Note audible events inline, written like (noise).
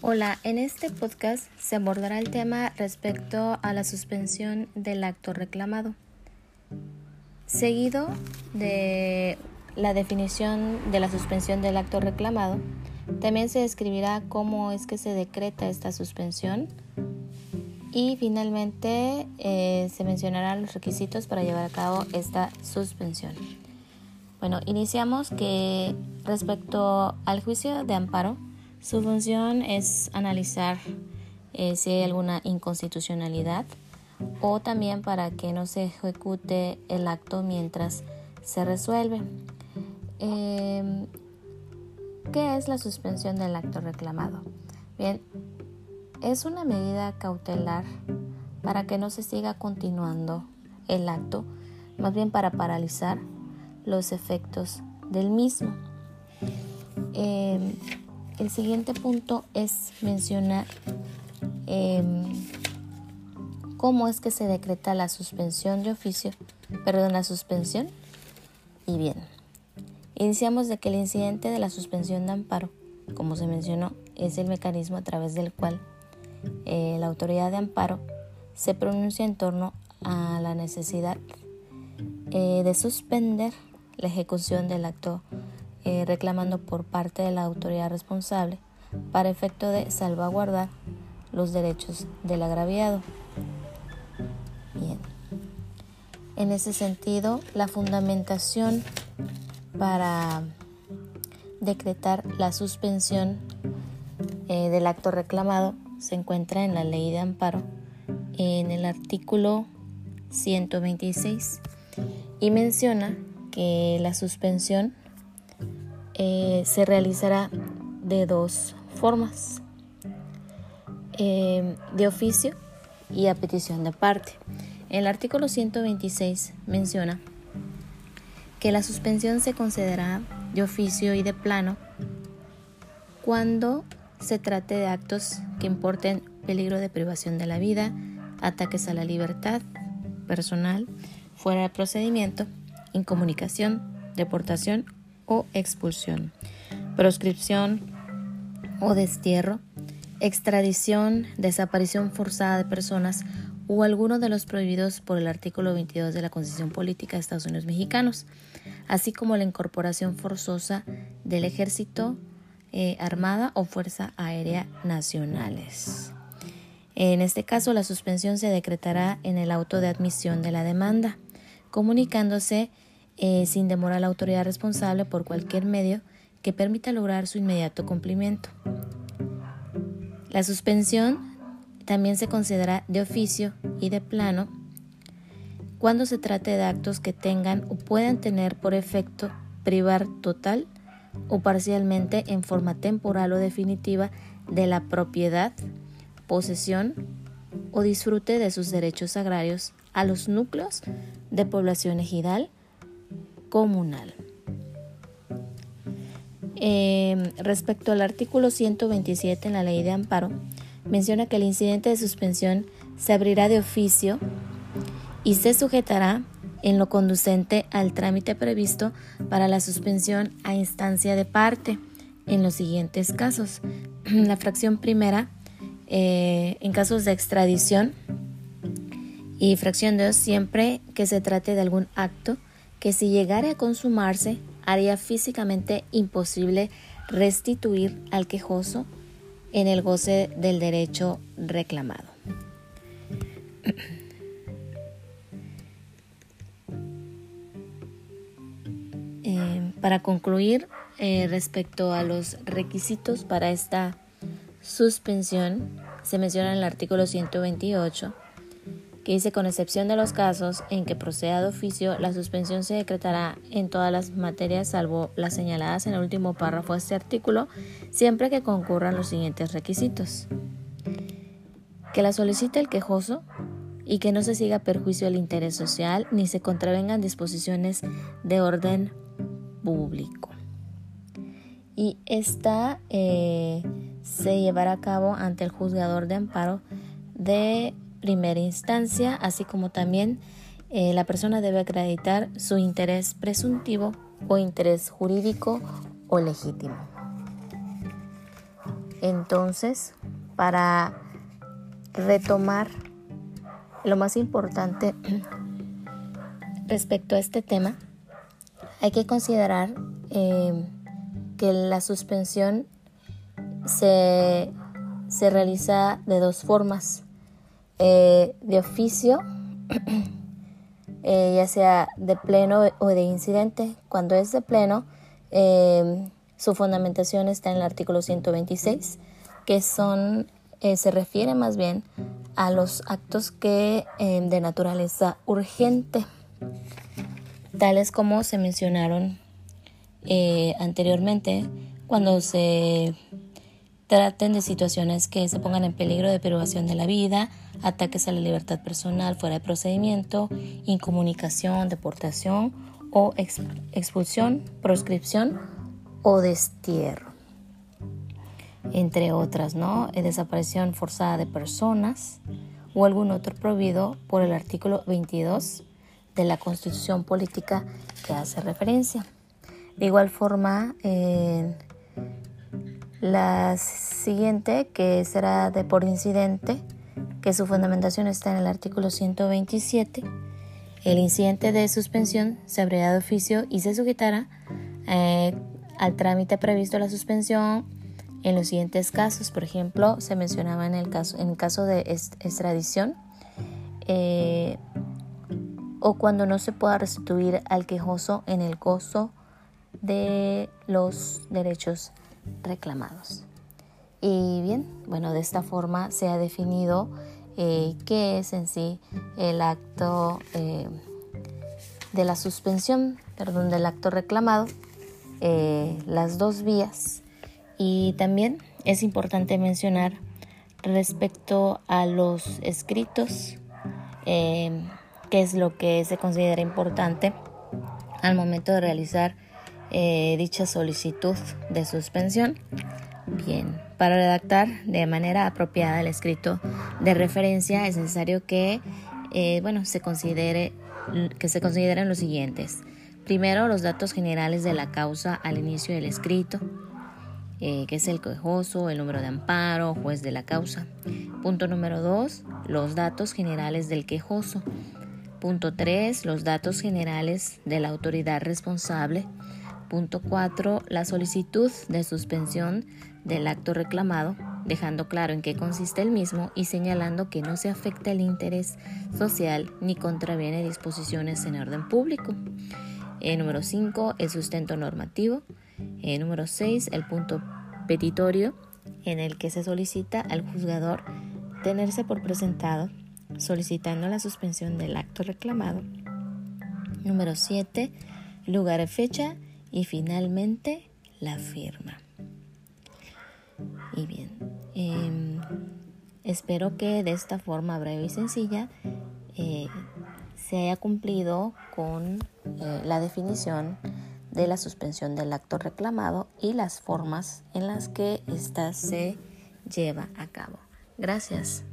Hola, en este podcast se abordará el tema respecto a la suspensión del acto reclamado. Seguido de la definición de la suspensión del acto reclamado, también se describirá cómo es que se decreta esta suspensión y finalmente eh, se mencionarán los requisitos para llevar a cabo esta suspensión. Bueno, iniciamos que respecto al juicio de amparo, su función es analizar eh, si hay alguna inconstitucionalidad o también para que no se ejecute el acto mientras se resuelve. Em, ¿Qué es la suspensión del acto reclamado? Bien, es una medida cautelar para que no se siga continuando el acto, más bien para paralizar los efectos del mismo. Em, el siguiente punto es mencionar em, cómo es que se decreta la suspensión de oficio, perdón, la suspensión. Y bien, iniciamos de que el incidente de la suspensión de amparo, como se mencionó, es el mecanismo a través del cual eh, la autoridad de amparo se pronuncia en torno a la necesidad eh, de suspender la ejecución del acto eh, reclamando por parte de la autoridad responsable para efecto de salvaguardar los derechos del agraviado. Bien. En ese sentido, la fundamentación para decretar la suspensión eh, del acto reclamado se encuentra en la ley de amparo en el artículo 126 y menciona que la suspensión eh, se realizará de dos formas, eh, de oficio y a petición de parte. El artículo 126 menciona que la suspensión se concederá de oficio y de plano cuando se trate de actos que importen peligro de privación de la vida, ataques a la libertad personal, fuera de procedimiento, incomunicación, deportación o expulsión, proscripción o destierro, extradición, desaparición forzada de personas o alguno de los prohibidos por el artículo 22 de la Constitución Política de Estados Unidos Mexicanos, así como la incorporación forzosa del ejército, eh, armada o fuerza aérea nacionales. En este caso, la suspensión se decretará en el auto de admisión de la demanda, comunicándose eh, sin demora a la autoridad responsable por cualquier medio que permita lograr su inmediato cumplimiento. La suspensión también se considera de oficio y de plano cuando se trate de actos que tengan o puedan tener por efecto privar total o parcialmente en forma temporal o definitiva de la propiedad, posesión o disfrute de sus derechos agrarios a los núcleos de población ejidal comunal. Em, respecto al artículo 127 en la ley de amparo, menciona que el incidente de suspensión se abrirá de oficio y se sujetará en lo conducente al trámite previsto para la suspensión a instancia de parte en los siguientes casos. (clears throat) La fracción primera, eh, en casos de extradición, y fracción dos siempre que se trate de algún acto que si llegara a consumarse haría físicamente imposible restituir al quejoso en el goce del derecho reclamado. (clears throat) Eh, para concluir, eh, respecto a los requisitos para esta suspensión, se menciona en el artículo 128 que dice con excepción de los casos en que proceda de oficio, la suspensión se decretará en todas las materias salvo las señaladas en el último párrafo de este artículo, siempre que concurran los siguientes requisitos. Que la solicite el quejoso y que no se siga perjuicio del interés social ni se contravengan disposiciones de orden público. Y esta eh, se llevará a cabo ante el juzgador de amparo de primera instancia, así como también eh, la persona debe acreditar su interés presuntivo o interés jurídico o legítimo. Entonces, para retomar lo más importante (clears throat) respecto a este tema, hay que considerar eh, que la suspensión se, realiza de dos formas, eh, de oficio, (clears throat) eh, ya sea de pleno o de incidente. Cuando es de pleno, su fundamentación está en el artículo 126, que son, se refiere más bien a los actos que de naturaleza urgente tales como se mencionaron eh, anteriormente, cuando se traten de situaciones que se pongan en peligro de privación de la vida, ataques a la libertad personal fuera de procedimiento, incomunicación, deportación o expulsión, proscripción o destierro. Entre otras, ¿no? Desaparición forzada de personas o algún otro prohibido por el artículo 22 de la constitución política que hace referencia. De igual forma, la siguiente, que será de por incidente, que su fundamentación está en el artículo 127, el incidente de suspensión se abrirá de oficio y se sujetará eh, al trámite previsto la suspensión en los siguientes casos. Por ejemplo, se mencionaba en el caso, en caso de extradición, eh, o cuando no se pueda restituir al quejoso en el gozo de los derechos reclamados. Y bien, bueno, de esta forma se ha definido eh, qué es en sí el acto eh, de la suspensión, perdón, del acto reclamado, eh, las dos vías. Y también es importante mencionar respecto a los escritos qué es lo que se considera importante al momento de realizar eh, dicha solicitud de suspensión. Bien, para redactar de manera apropiada el escrito de referencia es necesario que, eh, bueno, se considere que se consideren los siguientes. Primero, los datos generales de la causa al inicio del escrito, eh, que es el quejoso, el número de amparo, juez de la causa. Punto número dos, los datos generales del quejoso. Punto 3. Los datos generales de la autoridad responsable. Punto 4. La solicitud de suspensión del acto reclamado, dejando claro en qué consiste el mismo y señalando que no se afecta el interés social ni contraviene disposiciones en orden público. Eh, número 5. El sustento normativo. Eh, número 6. El punto petitorio en el que se solicita al juzgador tenerse por presentado solicitando la suspensión del acto reclamado. Número 7. Lugar y fecha. Y finalmente la firma. Y bien, em, espero que de esta forma breve y sencilla eh, se haya cumplido con eh, la definición de la suspensión del acto reclamado y las formas en las que ésta se lleva a cabo. Gracias.